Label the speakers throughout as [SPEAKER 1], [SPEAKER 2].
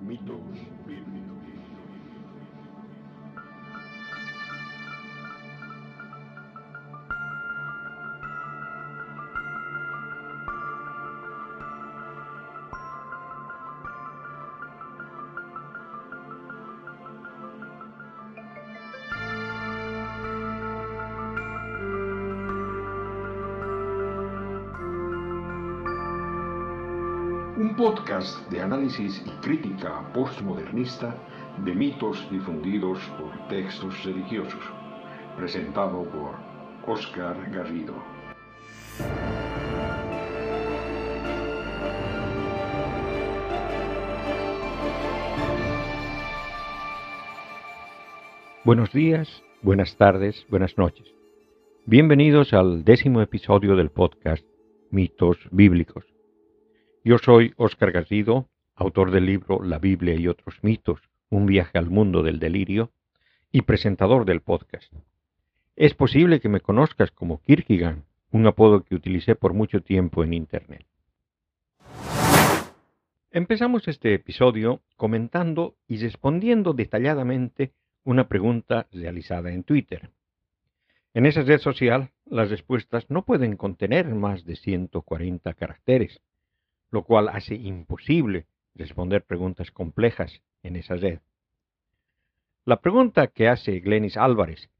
[SPEAKER 1] Mitos bíblicos. Podcast de análisis y crítica postmodernista de mitos difundidos por textos religiosos, presentado por Oscar Garrido.
[SPEAKER 2] Buenos días, buenas tardes, buenas noches. Bienvenidos al décimo episodio del podcast Mitos Bíblicos. Yo soy Óscar Garrido, autor del libro La Biblia y otros mitos, un viaje al mundo del delirio, y presentador del podcast. Es posible que me conozcas como Kierkegaard, un apodo que utilicé por mucho tiempo en Internet. Empezamos este episodio comentando y respondiendo detalladamente una pregunta realizada en Twitter. En esa red social, las respuestas no pueden contener más de 140 caracteres, lo cual hace imposible responder preguntas complejas en esa red. La pregunta que hace Glenis Álvarez,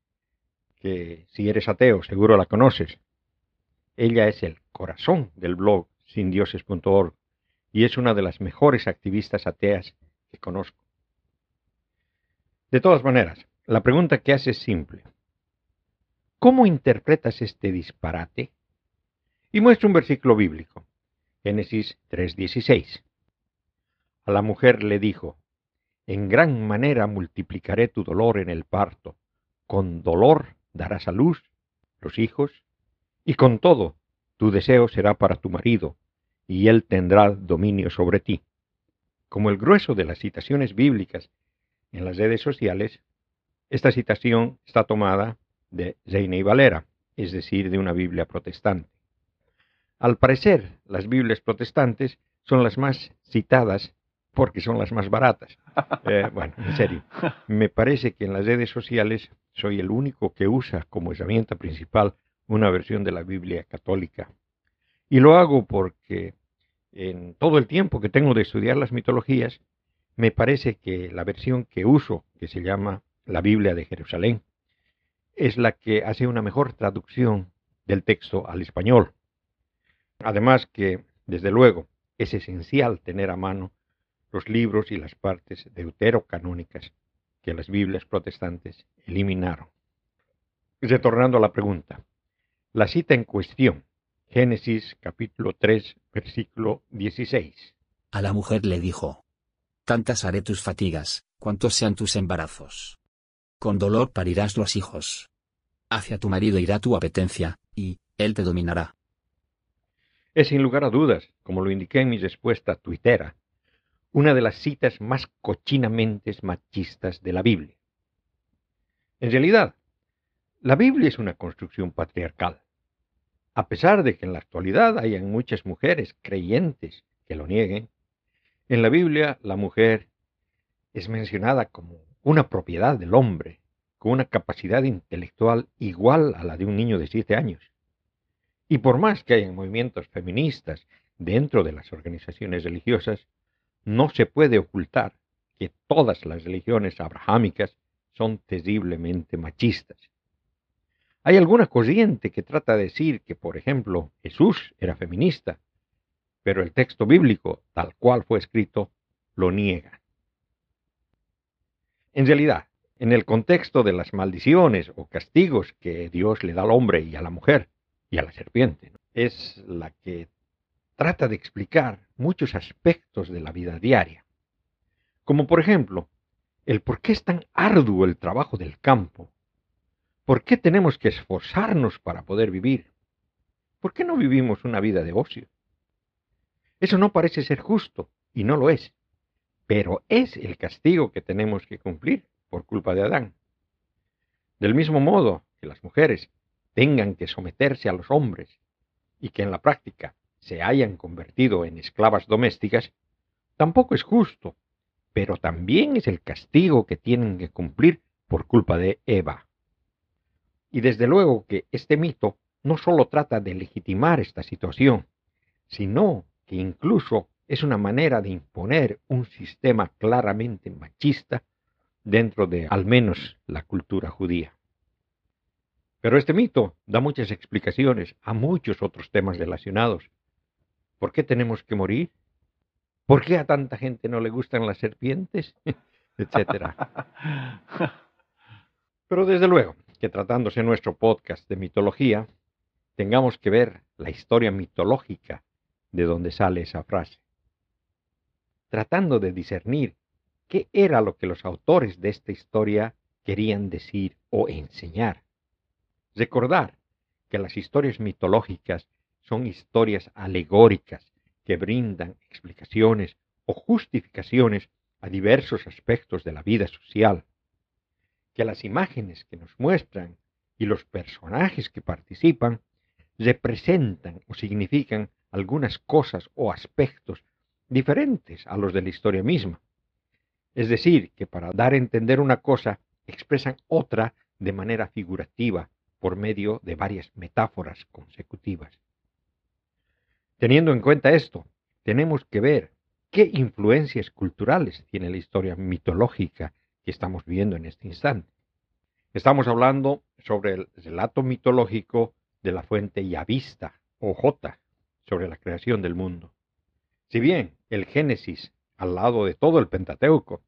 [SPEAKER 2] que si eres ateo seguro la conoces, ella es el corazón del blog sindioses.org y es una de las mejores activistas ateas que conozco. De todas maneras, la pregunta que hace es simple. ¿Cómo interpretas este disparate? Y muestra un versículo bíblico, Génesis 3:16. A la mujer le dijo, En gran manera multiplicaré tu dolor en el parto, con dolor darás a luz los hijos, y con todo tu deseo será para tu marido, y él tendrá dominio sobre ti. Como el grueso de las citaciones bíblicas en las redes sociales, esta citación está tomada de Reina y Valera, es decir, de una Biblia protestante. Al parecer, las Biblias protestantes son las más citadas porque son las más baratas. Eh, bueno, en serio, me parece que en las redes sociales soy el único que usa como herramienta principal una versión de la Biblia católica. Y lo hago porque en todo el tiempo que tengo de estudiar las mitologías, me parece que la versión que uso, que se llama la Biblia de Jerusalén, es la que hace una mejor traducción del texto al español. Además que, desde luego, es esencial tener a mano los libros y las partes deuterocanónicas que las Biblias protestantes eliminaron. Retornando a la pregunta, la cita en cuestión, Génesis capítulo 3, versículo 16.
[SPEAKER 3] A la mujer le dijo, Tantas haré tus fatigas, cuantos sean tus embarazos. Con dolor parirás los hijos. Hacia tu marido irá tu apetencia, y él te dominará.
[SPEAKER 2] Es sin lugar a dudas, como lo indiqué en mi respuesta tuitera, una de las citas más cochinamente machistas de la Biblia. En realidad, la Biblia es una construcción patriarcal. A pesar de que en la actualidad hayan muchas mujeres creyentes que lo nieguen, en la Biblia la mujer es mencionada como una propiedad del hombre, con una capacidad intelectual igual a la de un niño de siete años. Y por más que hayan movimientos feministas dentro de las organizaciones religiosas, no se puede ocultar que todas las religiones abrahámicas son terriblemente machistas. Hay alguna corriente que trata de decir que, por ejemplo, Jesús era feminista, pero el texto bíblico, tal cual fue escrito, lo niega. En realidad, en el contexto de las maldiciones o castigos que Dios le da al hombre y a la mujer y a la serpiente, es la que trata de explicar muchos aspectos de la vida diaria, como por ejemplo, el por qué es tan arduo el trabajo del campo, por qué tenemos que esforzarnos para poder vivir, por qué no vivimos una vida de ocio. Eso no parece ser justo, y no lo es, pero es el castigo que tenemos que cumplir por culpa de Adán. Del mismo modo que las mujeres tengan que someterse a los hombres y que en la práctica se hayan convertido en esclavas domésticas, tampoco es justo, pero también es el castigo que tienen que cumplir por culpa de Eva. Y desde luego que este mito no solo trata de legitimar esta situación, sino que incluso es una manera de imponer un sistema claramente machista dentro de al menos la cultura judía. Pero este mito da muchas explicaciones a muchos otros temas relacionados. ¿Por qué tenemos que morir? ¿Por qué a tanta gente no le gustan las serpientes? Etcétera. Pero desde luego que tratándose nuestro podcast de mitología, tengamos que ver la historia mitológica de donde sale esa frase tratando de discernir qué era lo que los autores de esta historia querían decir o enseñar. Recordar que las historias mitológicas son historias alegóricas que brindan explicaciones o justificaciones a diversos aspectos de la vida social, que las imágenes que nos muestran y los personajes que participan representan o significan algunas cosas o aspectos diferentes a los de la historia misma. Es decir, que para dar a entender una cosa expresan otra de manera figurativa por medio de varias metáforas consecutivas. Teniendo en cuenta esto, tenemos que ver qué influencias culturales tiene la historia mitológica que estamos viendo en este instante. Estamos hablando sobre el relato mitológico de la fuente Yavista o J sobre la creación del mundo. Si bien el Génesis, al lado de todo el Pentateuco,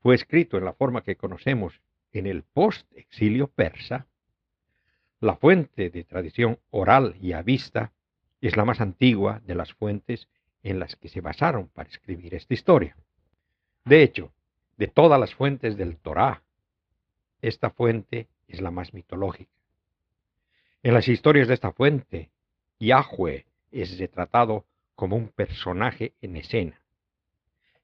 [SPEAKER 2] fue escrito en la forma que conocemos en el post-exilio persa, la fuente de tradición oral y a vista es la más antigua de las fuentes en las que se basaron para escribir esta historia. De hecho, de todas las fuentes del Torá, esta fuente es la más mitológica. En las historias de esta fuente, Yahweh es retratado como un personaje en escena.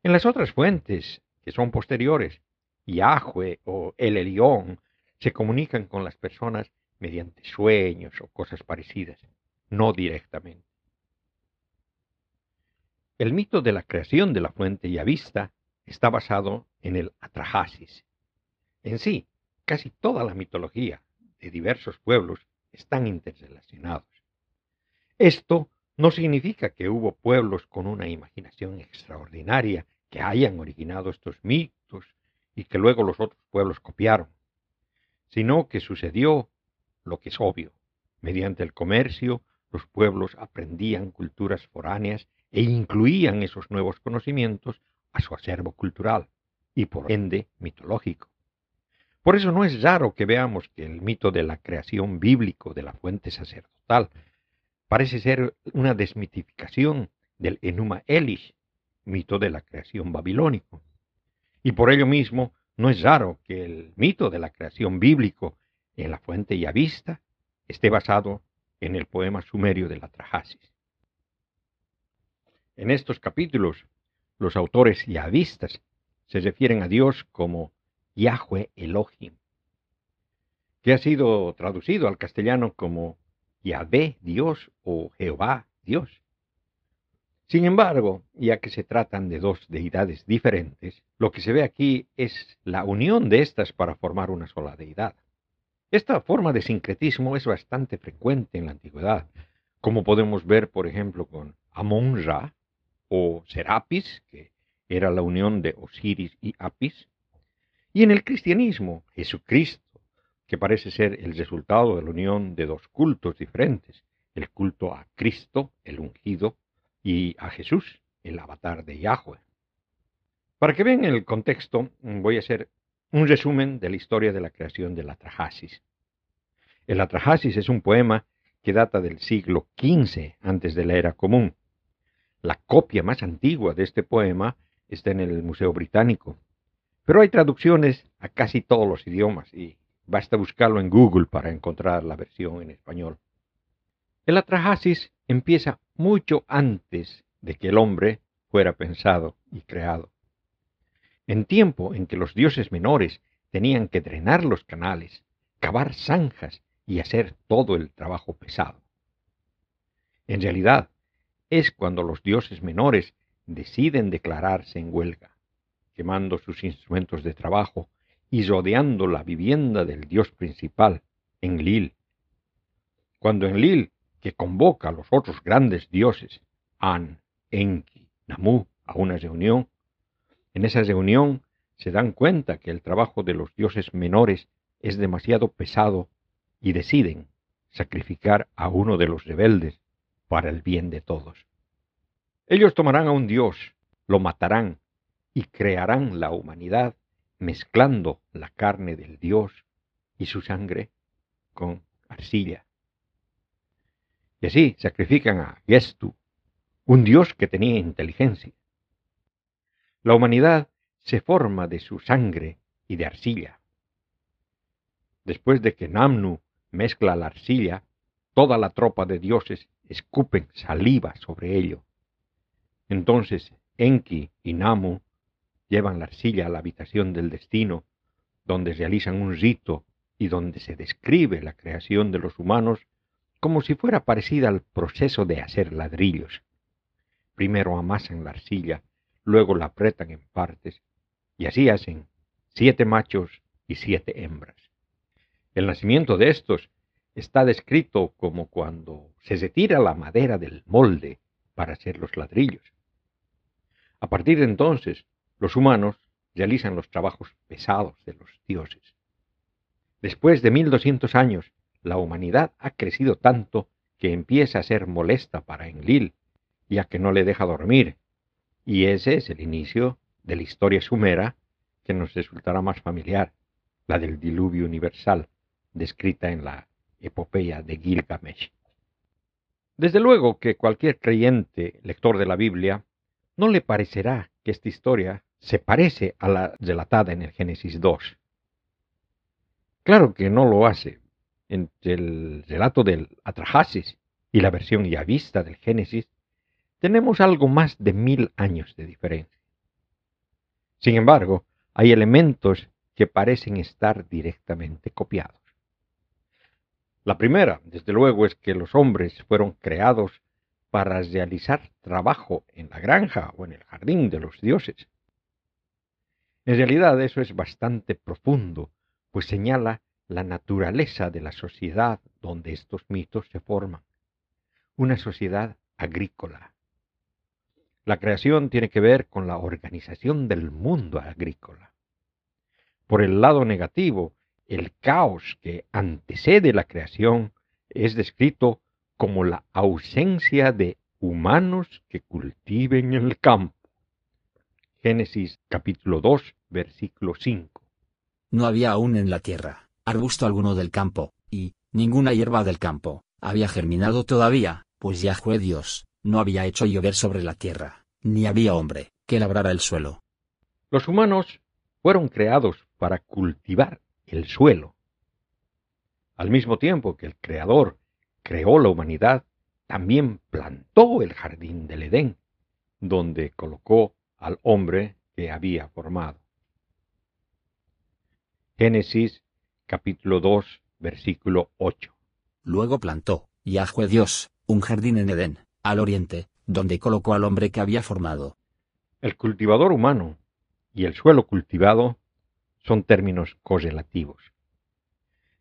[SPEAKER 2] En las otras fuentes, que son posteriores, Yahweh o el Elión se comunican con las personas mediante sueños o cosas parecidas, no directamente. El mito de la creación de la fuente Yavista está basado en el Atrahasis. En sí, casi toda la mitología de diversos pueblos están interrelacionados. Esto no significa que hubo pueblos con una imaginación extraordinaria que hayan originado estos mitos y que luego los otros pueblos copiaron, sino que sucedió lo que es obvio. Mediante el comercio, los pueblos aprendían culturas foráneas e incluían esos nuevos conocimientos a su acervo cultural y por ende mitológico. Por eso no es raro que veamos que el mito de la creación bíblico de la fuente sacerdotal parece ser una desmitificación del Enuma Elish, mito de la creación babilónico. Y por ello mismo no es raro que el mito de la creación bíblico en la fuente Yavista esté basado en el poema sumerio de la Trajasis. En estos capítulos, los autores yavistas se refieren a Dios como Yahweh Elohim, que ha sido traducido al castellano como Yahvé Dios o Jehová Dios. Sin embargo, ya que se tratan de dos deidades diferentes, lo que se ve aquí es la unión de estas para formar una sola deidad. Esta forma de sincretismo es bastante frecuente en la antigüedad, como podemos ver, por ejemplo, con Amon-Ra o Serapis, que era la unión de Osiris y Apis, y en el cristianismo, Jesucristo que parece ser el resultado de la unión de dos cultos diferentes, el culto a Cristo, el ungido, y a Jesús, el avatar de Yahweh. Para que vean el contexto, voy a hacer un resumen de la historia de la creación del Atrahasis. El Atrahasis es un poema que data del siglo XV antes de la era común. La copia más antigua de este poema está en el Museo Británico, pero hay traducciones a casi todos los idiomas y Basta buscarlo en Google para encontrar la versión en español. El atrahasis empieza mucho antes de que el hombre fuera pensado y creado. En tiempo en que los dioses menores tenían que drenar los canales, cavar zanjas y hacer todo el trabajo pesado. En realidad, es cuando los dioses menores deciden declararse en huelga. quemando sus instrumentos de trabajo y rodeando la vivienda del dios principal, Enlil. Cuando Enlil, que convoca a los otros grandes dioses, An, Enki, Namu, a una reunión, en esa reunión se dan cuenta que el trabajo de los dioses menores es demasiado pesado y deciden sacrificar a uno de los rebeldes para el bien de todos. Ellos tomarán a un dios, lo matarán y crearán la humanidad mezclando la carne del dios y su sangre con arcilla. Y así sacrifican a Gestu, un dios que tenía inteligencia. La humanidad se forma de su sangre y de arcilla. Después de que Namnu mezcla la arcilla, toda la tropa de dioses escupen saliva sobre ello. Entonces Enki y Namu llevan la arcilla a la habitación del destino, donde realizan un rito y donde se describe la creación de los humanos como si fuera parecida al proceso de hacer ladrillos. Primero amasan la arcilla, luego la apretan en partes, y así hacen siete machos y siete hembras. El nacimiento de estos está descrito como cuando se retira la madera del molde para hacer los ladrillos. A partir de entonces, los humanos realizan los trabajos pesados de los dioses. Después de 1200 años, la humanidad ha crecido tanto que empieza a ser molesta para Enlil, ya que no le deja dormir, y ese es el inicio de la historia sumera que nos resultará más familiar, la del diluvio universal, descrita en la epopeya de Gilgamesh. Desde luego que cualquier creyente lector de la Biblia no le parecerá que esta historia se parece a la relatada en el Génesis 2. Claro que no lo hace. Entre el relato del Atrahasis y la versión ya vista del Génesis tenemos algo más de mil años de diferencia. Sin embargo, hay elementos que parecen estar directamente copiados. La primera, desde luego, es que los hombres fueron creados para realizar trabajo en la granja o en el jardín de los dioses. En realidad eso es bastante profundo, pues señala la naturaleza de la sociedad donde estos mitos se forman. Una sociedad agrícola. La creación tiene que ver con la organización del mundo agrícola. Por el lado negativo, el caos que antecede la creación es descrito como la ausencia de humanos que cultiven el campo. Génesis capítulo 2, versículo 5.
[SPEAKER 3] No había aún en la tierra arbusto alguno del campo, y ninguna hierba del campo había germinado todavía, pues Yahweh Dios no había hecho llover sobre la tierra, ni había hombre que labrara el suelo.
[SPEAKER 2] Los humanos fueron creados para cultivar el suelo. Al mismo tiempo que el Creador creó la humanidad, también plantó el jardín del Edén, donde colocó al hombre que había formado. Génesis capítulo 2, versículo 8.
[SPEAKER 3] Luego plantó, Yahweh Dios, un jardín en Edén, al oriente, donde colocó al hombre que había formado.
[SPEAKER 2] El cultivador humano y el suelo cultivado son términos correlativos.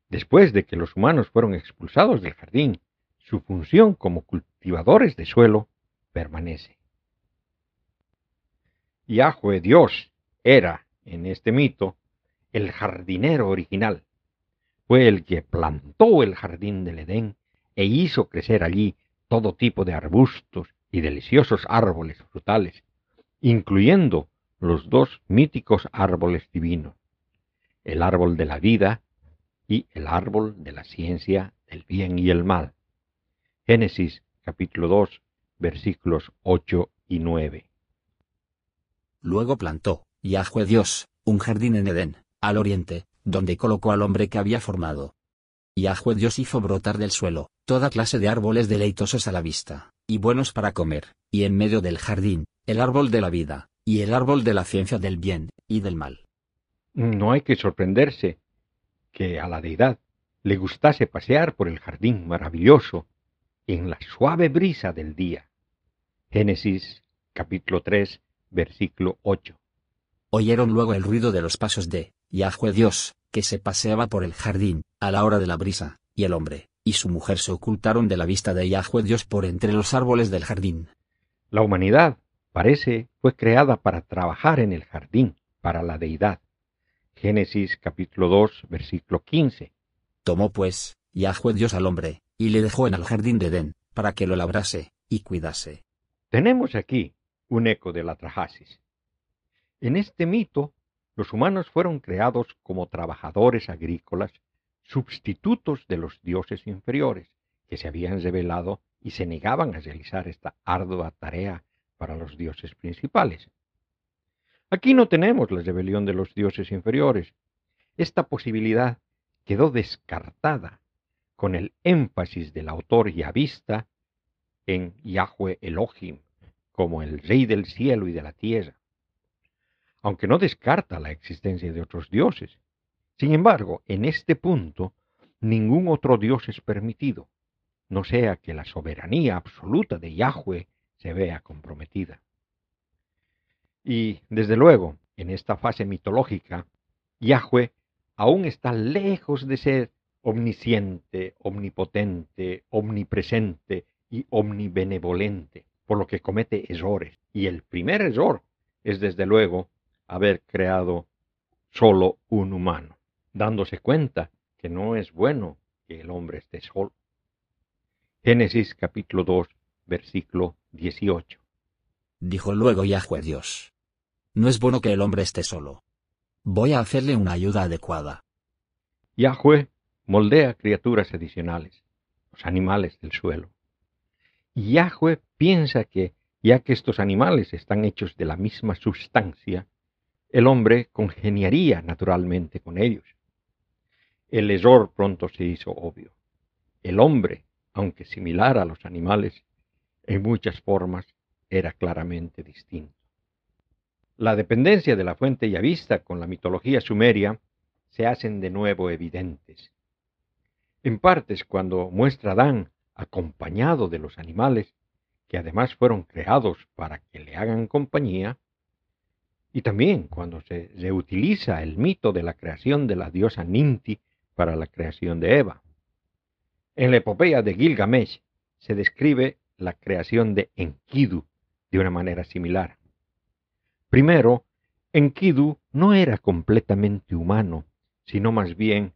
[SPEAKER 2] Después de que los humanos fueron expulsados del jardín, su función como cultivadores de suelo permanece. Yahweh Dios era, en este mito, el jardinero original. Fue el que plantó el jardín del Edén e hizo crecer allí todo tipo de arbustos y deliciosos árboles frutales, incluyendo los dos míticos árboles divinos, el árbol de la vida y el árbol de la ciencia del bien y el mal. Génesis capítulo 2 versículos 8 y 9.
[SPEAKER 3] Luego plantó, Yahweh Dios, un jardín en Edén, al oriente, donde colocó al hombre que había formado. Yahweh Dios hizo brotar del suelo, toda clase de árboles deleitosos a la vista, y buenos para comer, y en medio del jardín, el árbol de la vida, y el árbol de la ciencia del bien y del mal.
[SPEAKER 2] No hay que sorprenderse que a la deidad le gustase pasear por el jardín maravilloso en la suave brisa del día. Génesis capítulo 3, versículo 8.
[SPEAKER 3] Oyeron luego el ruido de los pasos de Yahweh Dios, que se paseaba por el jardín, a la hora de la brisa, y el hombre, y su mujer se ocultaron de la vista de Yahweh Dios por entre los árboles del jardín.
[SPEAKER 2] La humanidad, parece, fue creada para trabajar en el jardín, para la deidad. Génesis capítulo 2, versículo 15.
[SPEAKER 3] Tomó pues, Yahweh Dios al hombre, y le dejó en el jardín de Edén, para que lo labrase, y cuidase.
[SPEAKER 2] Tenemos aquí un eco de la trajasis. En este mito, los humanos fueron creados como trabajadores agrícolas, sustitutos de los dioses inferiores, que se habían revelado y se negaban a realizar esta ardua tarea para los dioses principales. Aquí no tenemos la rebelión de los dioses inferiores. Esta posibilidad quedó descartada con el énfasis del autor vista en Yahweh Elohim como el rey del cielo y de la tierra, aunque no descarta la existencia de otros dioses. Sin embargo, en este punto, ningún otro dios es permitido, no sea que la soberanía absoluta de Yahweh se vea comprometida. Y, desde luego, en esta fase mitológica, Yahweh aún está lejos de ser omnisciente, omnipotente, omnipresente y omnibenevolente, por lo que comete errores. Y el primer error es, desde luego, haber creado solo un humano, dándose cuenta que no es bueno que el hombre esté solo. Génesis capítulo 2, versículo 18.
[SPEAKER 3] Dijo luego Yahweh Dios. No es bueno que el hombre esté solo. Voy a hacerle una ayuda adecuada.
[SPEAKER 2] Yahweh moldea criaturas adicionales, los animales del suelo. Yahweh piensa que, ya que estos animales están hechos de la misma sustancia, el hombre congeniaría naturalmente con ellos. El error pronto se hizo obvio. El hombre, aunque similar a los animales, en muchas formas era claramente distinto. La dependencia de la fuente yavista con la mitología sumeria se hacen de nuevo evidentes. En partes cuando muestra Adán acompañado de los animales, que además fueron creados para que le hagan compañía, y también cuando se reutiliza el mito de la creación de la diosa Ninti para la creación de Eva. En la epopeya de Gilgamesh se describe la creación de Enkidu de una manera similar. Primero, Enkidu no era completamente humano, sino más bien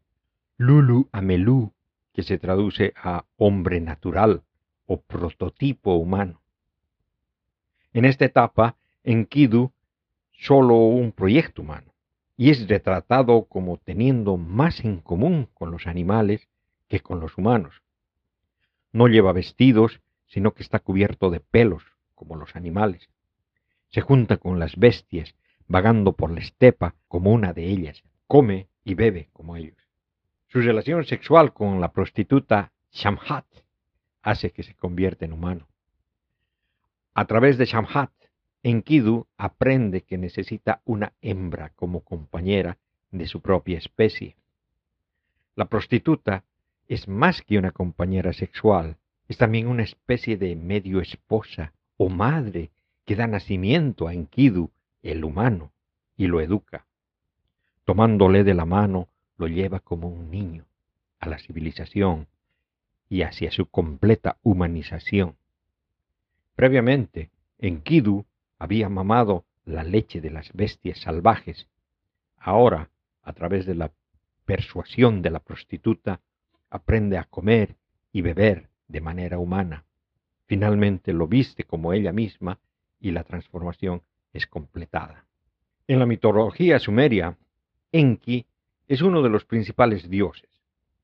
[SPEAKER 2] Lulu Amelu, que se traduce a hombre natural o prototipo humano. En esta etapa, Enkidu solo un proyecto humano y es retratado como teniendo más en común con los animales que con los humanos. No lleva vestidos, sino que está cubierto de pelos, como los animales. Se junta con las bestias, vagando por la estepa como una de ellas, come y bebe como ellos. Su relación sexual con la prostituta Shamhat hace que se convierta en humano. A través de Shamhat, Enkidu aprende que necesita una hembra como compañera de su propia especie. La prostituta es más que una compañera sexual, es también una especie de medio esposa o madre que da nacimiento a Enkidu, el humano, y lo educa. Tomándole de la mano, lo lleva como un niño a la civilización y hacia su completa humanización. Previamente, Enkidu había mamado la leche de las bestias salvajes. Ahora, a través de la persuasión de la prostituta, aprende a comer y beber de manera humana. Finalmente lo viste como ella misma y la transformación es completada. En la mitología sumeria, Enki es uno de los principales dioses,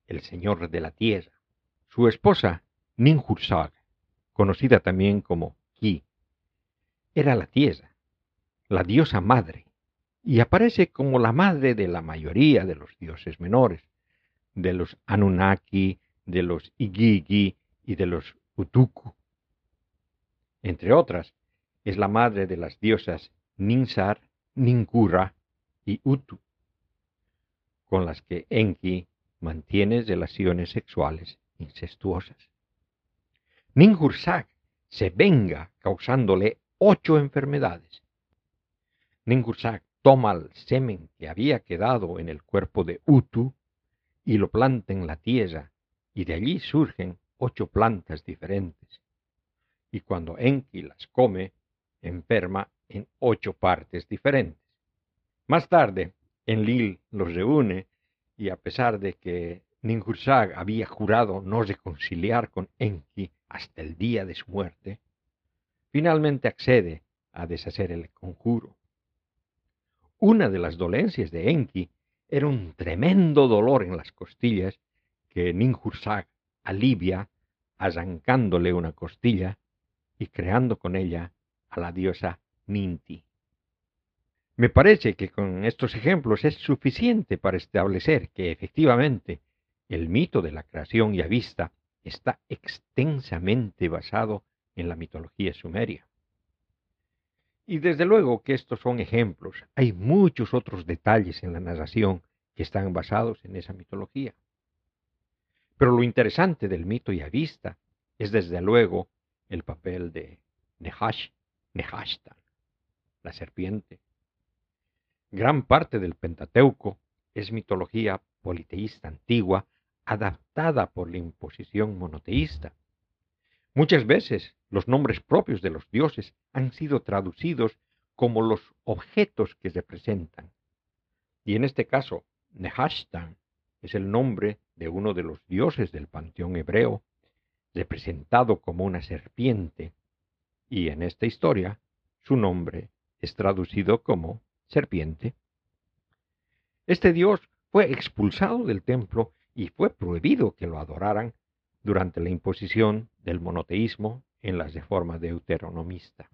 [SPEAKER 2] el señor de la tierra. Su esposa, Ninhursag, conocida también como era la tierra, la diosa madre, y aparece como la madre de la mayoría de los dioses menores, de los Anunnaki, de los Igigi y de los Utuku. Entre otras, es la madre de las diosas Ninsar, Ninkura y Utu, con las que Enki mantiene relaciones sexuales incestuosas. Ninhursag se venga causándole ocho enfermedades. Ninhursag toma el semen que había quedado en el cuerpo de Utu y lo planta en la tierra, y de allí surgen ocho plantas diferentes. Y cuando Enki las come, enferma en ocho partes diferentes. Más tarde, Enlil los reúne y a pesar de que Ninhursag había jurado no reconciliar con Enki hasta el día de su muerte, finalmente accede a deshacer el conjuro. Una de las dolencias de Enki era un tremendo dolor en las costillas que Ninhursag alivia arrancándole una costilla y creando con ella a la diosa Ninti. Me parece que con estos ejemplos es suficiente para establecer que efectivamente el mito de la creación ya vista está extensamente basado en la mitología sumeria. Y desde luego que estos son ejemplos. Hay muchos otros detalles en la narración que están basados en esa mitología. Pero lo interesante del mito yavista es desde luego el papel de Nehash, Nehashtan, la serpiente. Gran parte del Pentateuco es mitología politeísta antigua adaptada por la imposición monoteísta. Muchas veces los nombres propios de los dioses han sido traducidos como los objetos que representan. Y en este caso, Nehashtan es el nombre de uno de los dioses del panteón hebreo, representado como una serpiente, y en esta historia su nombre es traducido como serpiente. Este dios fue expulsado del templo y fue prohibido que lo adoraran durante la imposición del monoteísmo en la reforma deuteronomista.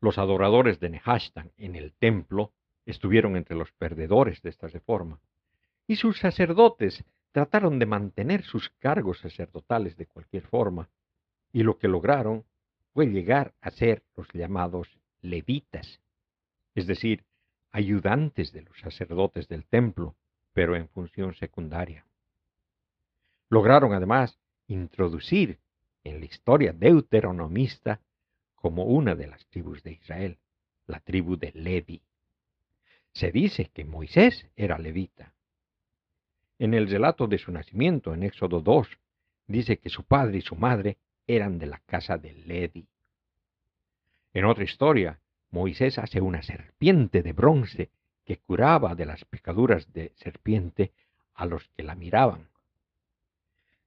[SPEAKER 2] Los adoradores de Nehashtan en el templo estuvieron entre los perdedores de esta reforma, y sus sacerdotes trataron de mantener sus cargos sacerdotales de cualquier forma, y lo que lograron fue llegar a ser los llamados levitas, es decir, ayudantes de los sacerdotes del templo, pero en función secundaria. Lograron además introducir en la historia deuteronomista como una de las tribus de Israel, la tribu de Levi. Se dice que Moisés era levita. En el relato de su nacimiento, en Éxodo 2, dice que su padre y su madre eran de la casa de Levi. En otra historia, Moisés hace una serpiente de bronce que curaba de las picaduras de serpiente a los que la miraban.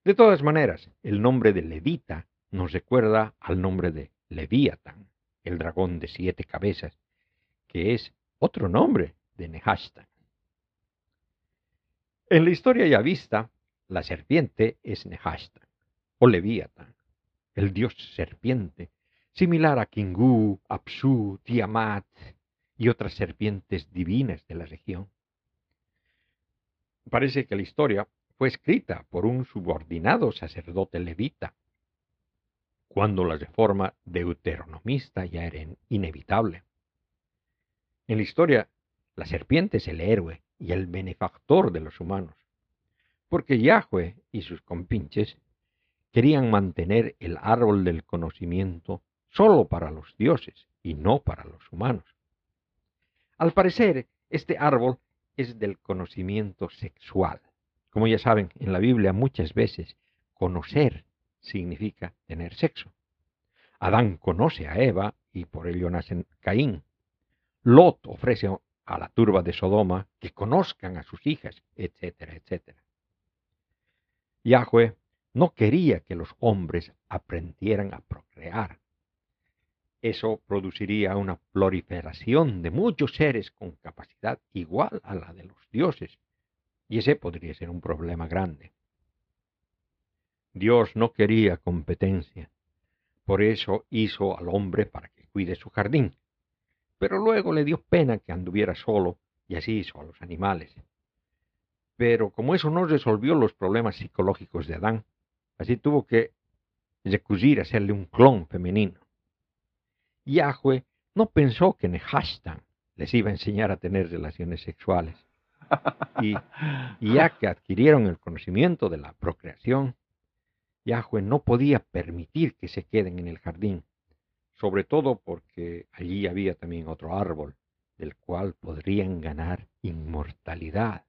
[SPEAKER 2] De todas maneras, el nombre de Levita nos recuerda al nombre de Leviatán, el dragón de siete cabezas, que es otro nombre de Nehashtan. En la historia ya vista, la serpiente es Nehashtan, o Leviatán, el dios serpiente, similar a Kingu, Apsu, Tiamat y otras serpientes divinas de la región. Parece que la historia fue escrita por un subordinado sacerdote levita, cuando la reforma deuteronomista ya era inevitable. En la historia, la serpiente es el héroe y el benefactor de los humanos, porque Yahweh y sus compinches querían mantener el árbol del conocimiento solo para los dioses y no para los humanos. Al parecer, este árbol es del conocimiento sexual. Como ya saben, en la Biblia muchas veces conocer significa tener sexo. Adán conoce a Eva y por ello nace Caín. Lot ofrece a la turba de Sodoma que conozcan a sus hijas, etcétera, etcétera. Yahweh no quería que los hombres aprendieran a procrear, eso produciría una proliferación de muchos seres con capacidad igual a la de los dioses, y ese podría ser un problema grande. Dios no quería competencia, por eso hizo al hombre para que cuide su jardín, pero luego le dio pena que anduviera solo y así hizo a los animales. Pero como eso no resolvió los problemas psicológicos de Adán, así tuvo que recurrir a hacerle un clon femenino. Yahweh no pensó que Nehashtan les iba a enseñar a tener relaciones sexuales. Y, ya que adquirieron el conocimiento de la procreación, Yahweh no podía permitir que se queden en el jardín. sobre todo porque allí había también otro árbol del cual podrían ganar inmortalidad.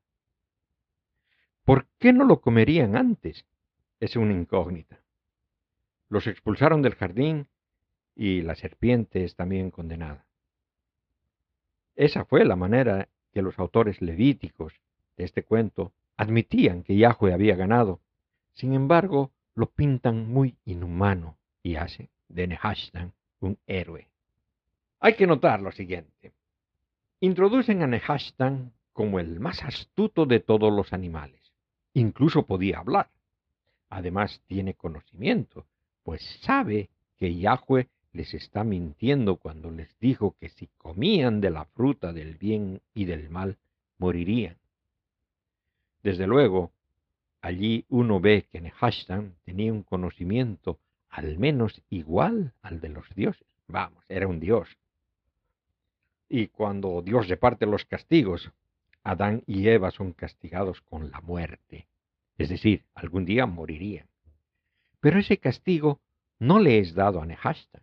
[SPEAKER 2] ¿Por qué no lo comerían antes? Es una incógnita. Los expulsaron del jardín y la serpiente es también condenada. Esa fue la manera que los autores levíticos de este cuento admitían que Yahweh había ganado. Sin embargo, lo pintan muy inhumano y hace de Nehashtan un héroe. Hay que notar lo siguiente. Introducen a Nehashtan como el más astuto de todos los animales. Incluso podía hablar. Además tiene conocimiento, pues sabe que Yahweh les está mintiendo cuando les dijo que si comían de la fruta del bien y del mal, morirían. Desde luego, allí uno ve que Nehashtan tenía un conocimiento al menos igual al de los dioses. Vamos, era un dios. Y cuando Dios reparte los castigos, Adán y Eva son castigados con la muerte. Es decir, algún día morirían. Pero ese castigo no le es dado a Nehashtan.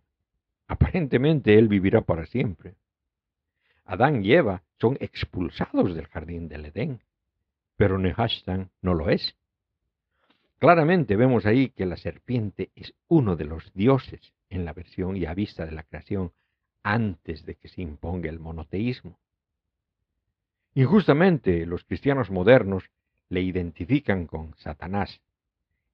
[SPEAKER 2] Aparentemente él vivirá para siempre. Adán y Eva son expulsados del jardín del Edén, pero Nehashtan no lo es. Claramente vemos ahí que la serpiente es uno de los dioses en la versión y a vista de la creación antes de que se imponga el monoteísmo. Injustamente los cristianos modernos le identifican con Satanás,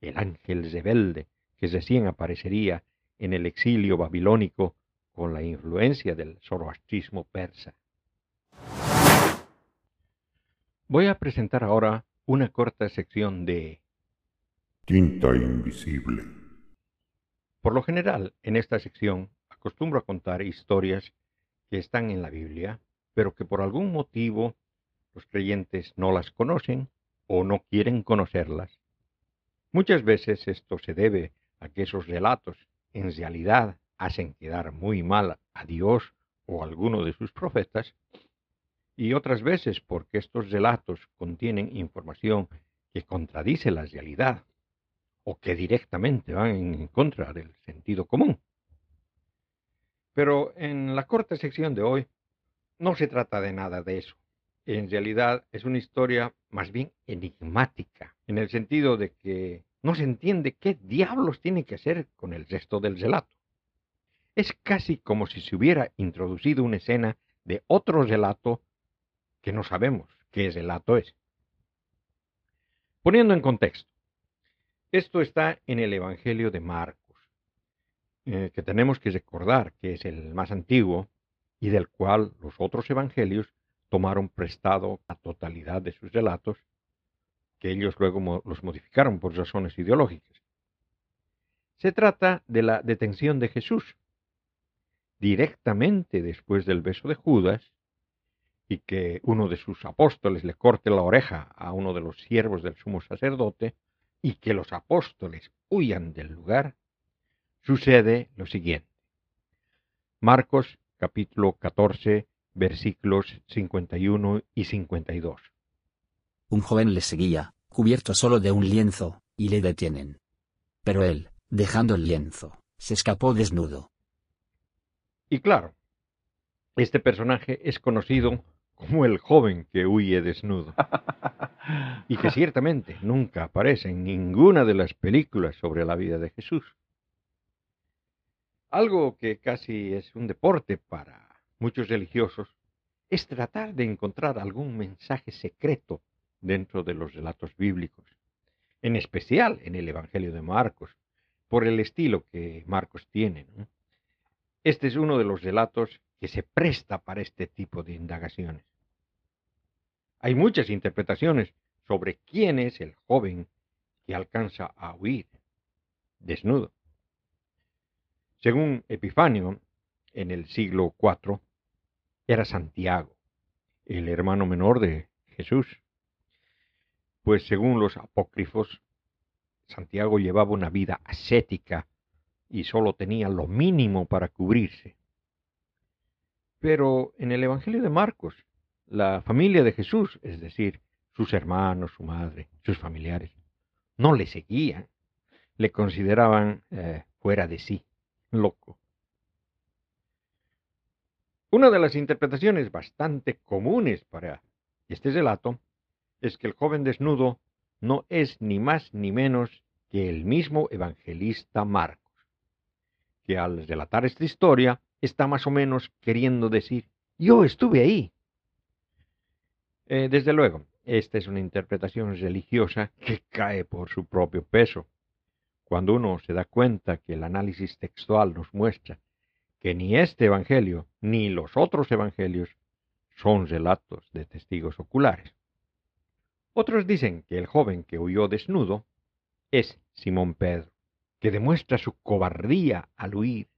[SPEAKER 2] el ángel rebelde que recién aparecería en el exilio babilónico con la influencia del zoroastrismo persa. Voy a presentar ahora una corta sección de
[SPEAKER 1] Tinta invisible.
[SPEAKER 2] Por lo general, en esta sección acostumbro a contar historias que están en la Biblia, pero que por algún motivo los creyentes no las conocen o no quieren conocerlas. Muchas veces esto se debe a que esos relatos en realidad hacen quedar muy mal a Dios o a alguno de sus profetas, y otras veces porque estos relatos contienen información que contradice la realidad o que directamente van en contra del sentido común. Pero en la corta sección de hoy no se trata de nada de eso. En realidad es una historia más bien enigmática, en el sentido de que no se entiende qué diablos tiene que hacer con el resto del relato. Es casi como si se hubiera introducido una escena de otro relato que no sabemos qué relato es. Poniendo en contexto, esto está en el Evangelio de Marcos, eh, que tenemos que recordar que es el más antiguo y del cual los otros evangelios tomaron prestado la totalidad de sus relatos, que ellos luego los modificaron por razones ideológicas. Se trata de la detención de Jesús, directamente después del beso de Judas, y que uno de sus apóstoles le corte la oreja a uno de los siervos del sumo sacerdote, y que los apóstoles huyan del lugar, sucede lo siguiente. Marcos capítulo 14 versículos 51 y 52.
[SPEAKER 3] Un joven le seguía, cubierto solo de un lienzo, y le detienen. Pero él, dejando el lienzo, se escapó desnudo.
[SPEAKER 2] Y claro, este personaje es conocido como el joven que huye desnudo. y que ciertamente nunca aparece en ninguna de las películas sobre la vida de Jesús. Algo que casi es un deporte para muchos religiosos es tratar de encontrar algún mensaje secreto dentro de los relatos bíblicos, en especial en el Evangelio de Marcos, por el estilo que Marcos tiene. Este es uno de los relatos que se presta para este tipo de indagaciones. Hay muchas interpretaciones sobre quién es el joven que alcanza a huir desnudo. Según Epifanio, en el siglo IV, era Santiago, el hermano menor de Jesús. Pues según los apócrifos, Santiago llevaba una vida ascética y solo tenía lo mínimo para cubrirse. Pero en el Evangelio de Marcos, la familia de Jesús, es decir, sus hermanos, su madre, sus familiares, no le seguían, le consideraban eh, fuera de sí, loco. Una de las interpretaciones bastante comunes para este relato es que el joven desnudo no es ni más ni menos que el mismo evangelista Marcos, que al relatar esta historia está más o menos queriendo decir, yo estuve ahí. Eh, desde luego, esta es una interpretación religiosa que cae por su propio peso. Cuando uno se da cuenta que el análisis textual nos muestra que ni este Evangelio ni los otros Evangelios son relatos de testigos oculares. Otros dicen que el joven que huyó desnudo es Simón Pedro, que demuestra su cobardía al huir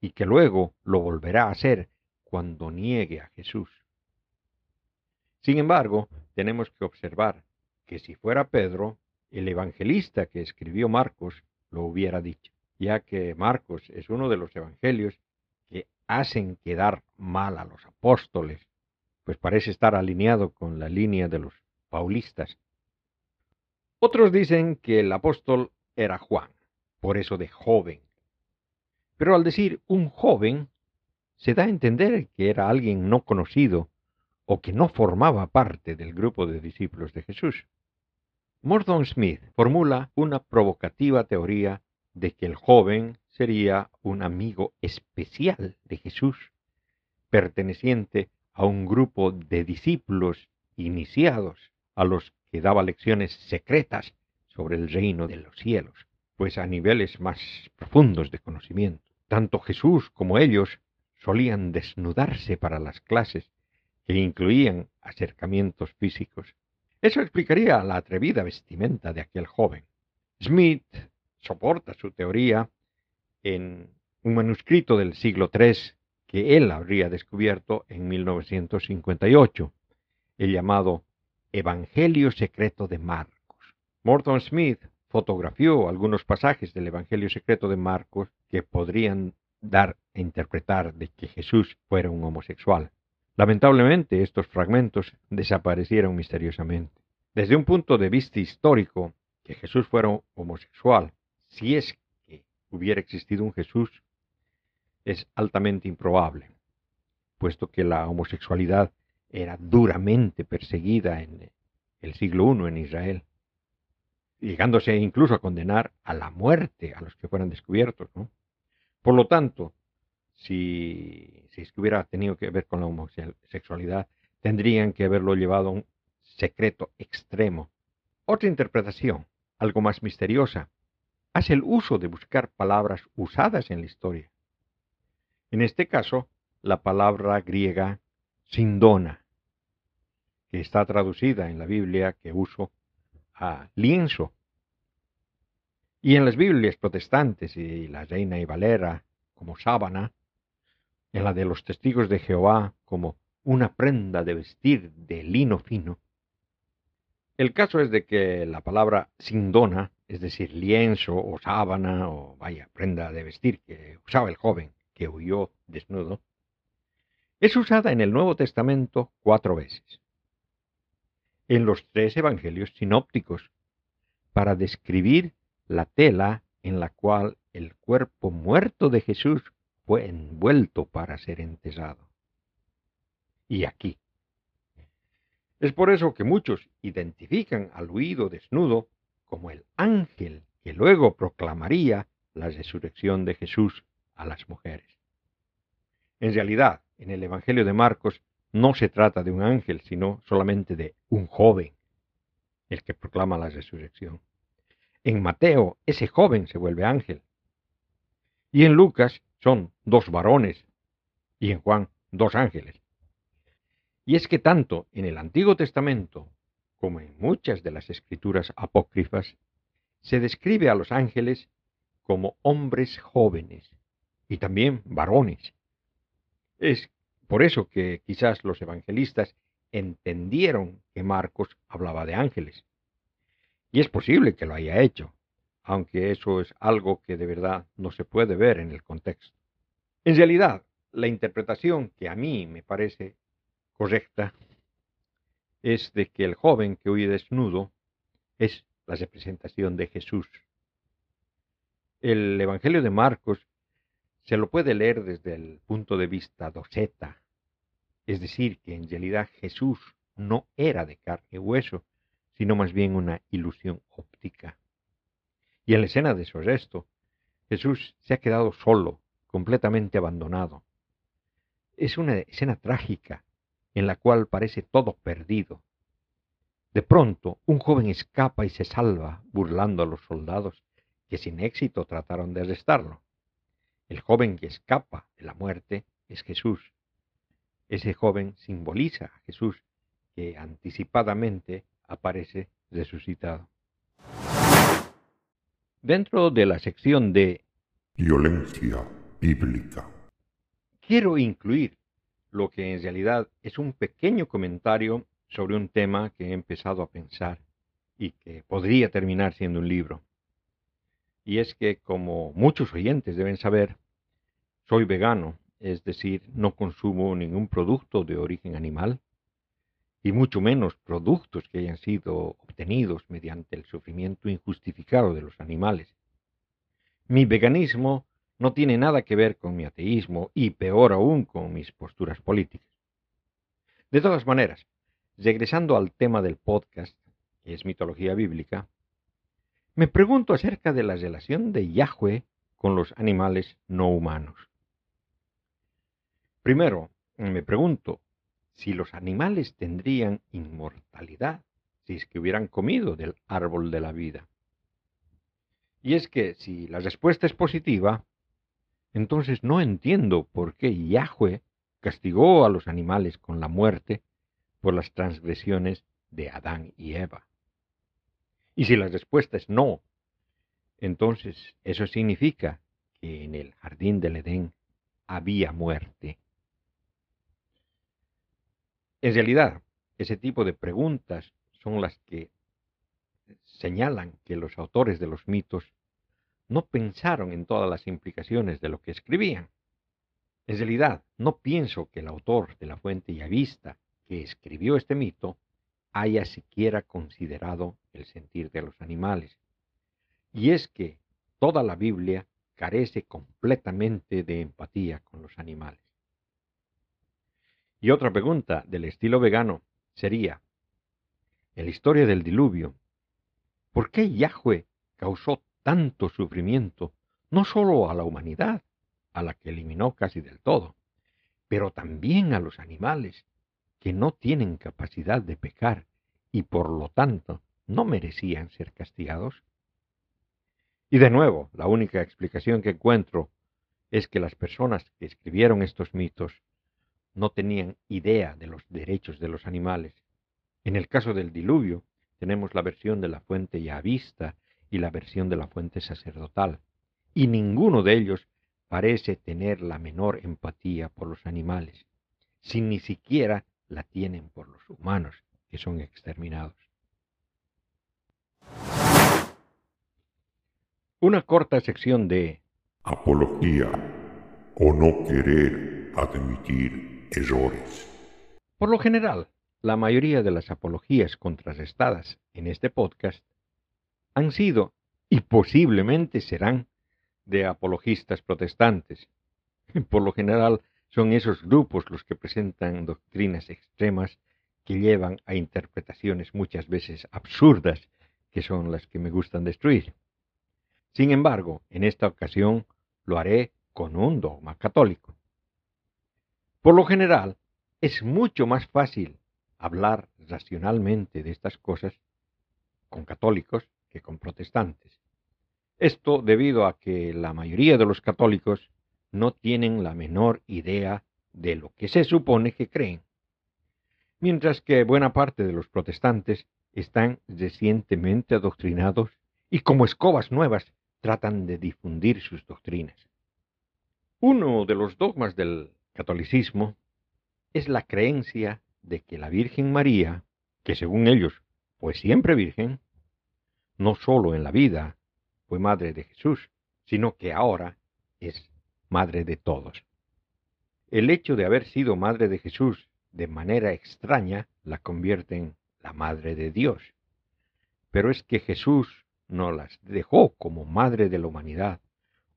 [SPEAKER 2] y que luego lo volverá a hacer cuando niegue a Jesús. Sin embargo, tenemos que observar que si fuera Pedro, el evangelista que escribió Marcos lo hubiera dicho, ya que Marcos es uno de los evangelios que hacen quedar mal a los apóstoles, pues parece estar alineado con la línea de los paulistas. Otros dicen que el apóstol era Juan, por eso de joven. Pero al decir un joven, se da a entender que era alguien no conocido o que no formaba parte del grupo de discípulos de Jesús. Morton Smith formula una provocativa teoría de que el joven sería un amigo especial de Jesús, perteneciente a un grupo de discípulos iniciados a los que daba lecciones secretas sobre el reino de los cielos, pues a niveles más profundos de conocimiento. Tanto Jesús como ellos solían desnudarse para las clases que incluían acercamientos físicos. Eso explicaría la atrevida vestimenta de aquel joven. Smith soporta su teoría en un manuscrito del siglo III que él habría descubierto en 1958, el llamado Evangelio Secreto de Marcos. Morton Smith fotografió algunos pasajes del Evangelio Secreto de Marcos que podrían dar a interpretar de que Jesús fuera un homosexual. Lamentablemente estos fragmentos desaparecieron misteriosamente. Desde un punto de vista histórico, que Jesús fuera homosexual, si es que hubiera existido un Jesús, es altamente improbable, puesto que la homosexualidad era duramente perseguida en el siglo I en Israel, llegándose incluso a condenar a la muerte a los que fueran descubiertos. Por lo tanto, si, si hubiera tenido que ver con la homosexualidad, tendrían que haberlo llevado a un secreto extremo. Otra interpretación, algo más misteriosa, hace el uso de buscar palabras usadas en la historia. En este caso, la palabra griega sindona, que está traducida en la Biblia que uso a lienzo. Y en las Biblias protestantes y la Reina y Valera como sábana, en la de los testigos de Jehová como una prenda de vestir de lino fino. El caso es de que la palabra sindona, es decir, lienzo o sábana o vaya, prenda de vestir que usaba el joven que huyó desnudo, es usada en el Nuevo Testamento cuatro veces. En los tres evangelios sinópticos, para describir la tela en la cual el cuerpo muerto de Jesús fue envuelto para ser enterrado. Y aquí. Es por eso que muchos identifican al huido desnudo como el ángel que luego proclamaría la resurrección de Jesús a las mujeres. En realidad, en el Evangelio de Marcos no se trata de un ángel, sino solamente de un joven, el que proclama la resurrección. En Mateo, ese joven se vuelve ángel. Y en Lucas son dos varones y en Juan dos ángeles. Y es que tanto en el Antiguo Testamento como en muchas de las escrituras apócrifas se describe a los ángeles como hombres jóvenes y también varones. Es por eso que quizás los evangelistas entendieron que Marcos hablaba de ángeles. Y es posible que lo haya hecho, aunque eso es algo que de verdad no se puede ver en el contexto. En realidad, la interpretación que a mí me parece correcta es de que el joven que huye desnudo es la representación de Jesús. El Evangelio de Marcos se lo puede leer desde el punto de vista doceta, es decir, que en realidad Jesús no era de carne y hueso, sino más bien una ilusión óptica. Y en la escena de su arresto, Jesús se ha quedado solo, completamente abandonado. Es una escena trágica en la cual parece todo perdido. De pronto, un joven escapa y se salva, burlando a los soldados que sin éxito trataron de arrestarlo. El joven que escapa de la muerte es Jesús. Ese joven simboliza a Jesús que anticipadamente aparece resucitado. Dentro de la sección de
[SPEAKER 1] violencia bíblica,
[SPEAKER 2] quiero incluir lo que en realidad es un pequeño comentario sobre un tema que he empezado a pensar y que podría terminar siendo un libro. Y es que, como muchos oyentes deben saber, soy vegano, es decir, no consumo ningún producto de origen animal y mucho menos productos que hayan sido obtenidos mediante el sufrimiento injustificado de los animales. Mi veganismo no tiene nada que ver con mi ateísmo y peor aún con mis posturas políticas. De todas maneras, regresando al tema del podcast, que es mitología bíblica, me pregunto acerca de la relación de Yahweh con los animales no humanos. Primero, me pregunto, si los animales tendrían inmortalidad si es que hubieran comido del árbol de la vida. Y es que si la respuesta es positiva, entonces no entiendo por qué Yahweh castigó a los animales con la muerte por las transgresiones de Adán y Eva. Y si la respuesta es no, entonces eso significa que en el jardín del Edén había muerte. En realidad, ese tipo de preguntas son las que señalan que los autores de los mitos no pensaron en todas las implicaciones de lo que escribían. En realidad, no pienso que el autor de la fuente Yavista que escribió este mito haya siquiera considerado el sentir de los animales. Y es que toda la Biblia carece completamente de empatía con los animales. Y otra pregunta del estilo vegano sería, en la historia del diluvio, ¿por qué Yahweh causó tanto sufrimiento no solo a la humanidad, a la que eliminó casi del todo, pero también a los animales, que no tienen capacidad de pecar y por lo tanto no merecían ser castigados? Y de nuevo, la única explicación que encuentro es que las personas que escribieron estos mitos no tenían idea de los derechos de los animales. En el caso del diluvio, tenemos la versión de la fuente yavista y la versión de la fuente sacerdotal, y ninguno de ellos parece tener la menor empatía por los animales, si ni siquiera la tienen por los humanos, que son exterminados. Una corta sección de
[SPEAKER 1] apología o no querer admitir errores.
[SPEAKER 2] Por lo general, la mayoría de las apologías contrarrestadas en este podcast han sido y posiblemente serán de apologistas protestantes. Por lo general son esos grupos los que presentan doctrinas extremas que llevan a interpretaciones muchas veces absurdas, que son las que me gustan destruir. Sin embargo, en esta ocasión lo haré con un dogma católico. Por lo general, es mucho más fácil hablar racionalmente de estas cosas con católicos que con protestantes. Esto debido a que la mayoría de los católicos no tienen la menor idea de lo que se supone que creen, mientras que buena parte de los protestantes están recientemente adoctrinados y como escobas nuevas tratan de difundir sus doctrinas. Uno de los dogmas del catolicismo es la creencia de que la Virgen María, que según ellos fue siempre virgen, no sólo en la vida fue madre de Jesús, sino que ahora es madre de todos. El hecho de haber sido madre de Jesús de manera extraña la convierte en la madre de Dios. Pero es que Jesús no las dejó como madre de la humanidad,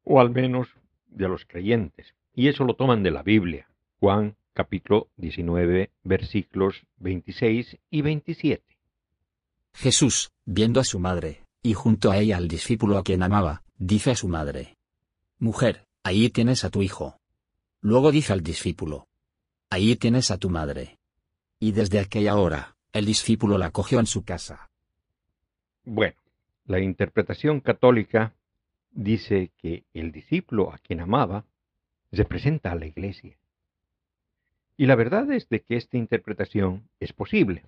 [SPEAKER 2] o al menos de los creyentes. Y eso lo toman de la Biblia. Juan capítulo 19 versículos 26 y 27.
[SPEAKER 3] Jesús, viendo a su madre, y junto a ella al discípulo a quien amaba, dice a su madre. Mujer, ahí tienes a tu hijo. Luego dice al discípulo. Ahí tienes a tu madre. Y desde aquella hora, el discípulo la cogió en su casa.
[SPEAKER 2] Bueno, la interpretación católica dice que el discípulo a quien amaba representa a la iglesia. Y la verdad es de que esta interpretación es posible.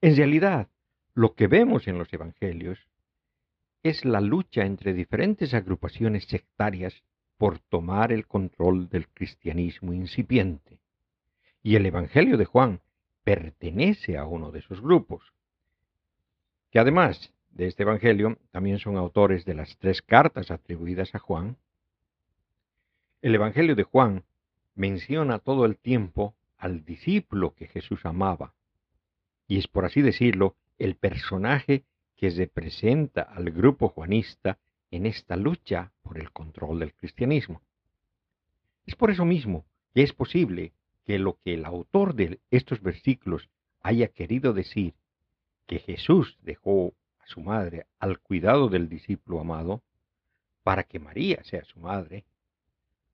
[SPEAKER 2] En realidad, lo que vemos en los evangelios es la lucha entre diferentes agrupaciones sectarias por tomar el control del cristianismo incipiente. Y el Evangelio de Juan pertenece a uno de esos grupos, que además de este Evangelio también son autores de las tres cartas atribuidas a Juan. El Evangelio de Juan menciona todo el tiempo al discípulo que Jesús amaba, y es por así decirlo el personaje que representa al grupo juanista en esta lucha por el control del cristianismo. Es por eso mismo que es posible que lo que el autor de estos versículos haya querido decir, que Jesús dejó su madre al cuidado del discípulo amado, para que María sea su madre,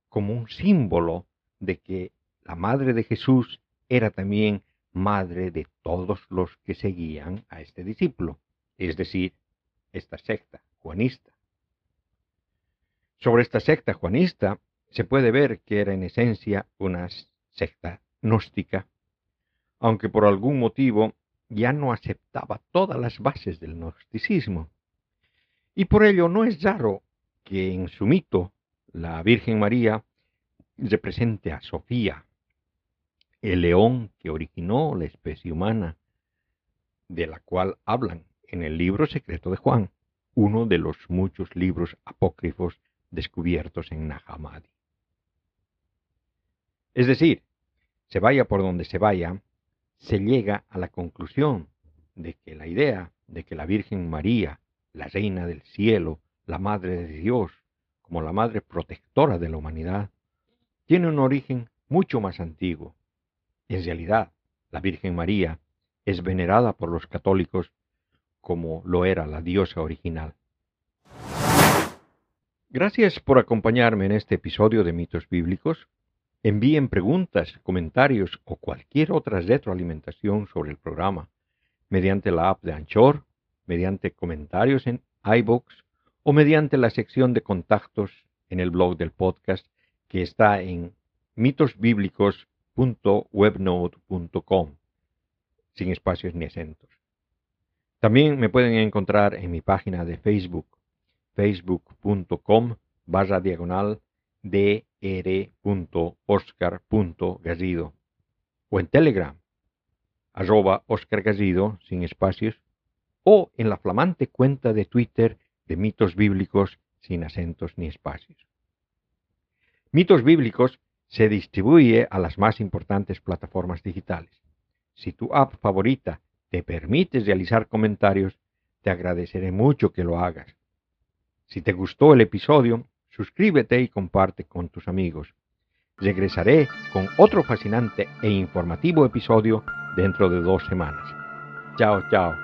[SPEAKER 2] como un símbolo de que la madre de Jesús era también madre de todos los que seguían a este discípulo, es decir, esta secta juanista. Sobre esta secta juanista se puede ver que era en esencia una secta gnóstica, aunque por algún motivo ya no aceptaba todas las bases del gnosticismo. Y por ello no es raro que en su mito la Virgen María represente a Sofía, el león que originó la especie humana, de la cual hablan en el libro secreto de Juan, uno de los muchos libros apócrifos descubiertos en Nahamadi. Es decir, se vaya por donde se vaya, se llega a la conclusión de que la idea de que la Virgen María, la Reina del Cielo, la Madre de Dios, como la Madre protectora de la humanidad, tiene un origen mucho más antiguo. En realidad, la Virgen María es venerada por los católicos como lo era la diosa original. Gracias por acompañarme en este episodio de Mitos Bíblicos. Envíen preguntas, comentarios o cualquier otra retroalimentación sobre el programa mediante la app de Anchor, mediante comentarios en iBooks o mediante la sección de contactos en el blog del podcast que está en mitosbíblicos.webnode.com, sin espacios ni acentos. También me pueden encontrar en mi página de Facebook, facebook.com barra diagonal dr.oscar.garrido o en Telegram, arroba Oscar Garrido, sin espacios, o en la flamante cuenta de Twitter de mitos bíblicos sin acentos ni espacios. Mitos Bíblicos se distribuye a las más importantes plataformas digitales. Si tu app favorita te permite realizar comentarios, te agradeceré mucho que lo hagas. Si te gustó el episodio, suscríbete y comparte con tus amigos. Regresaré con otro fascinante e informativo episodio dentro de dos semanas. Chao, chao.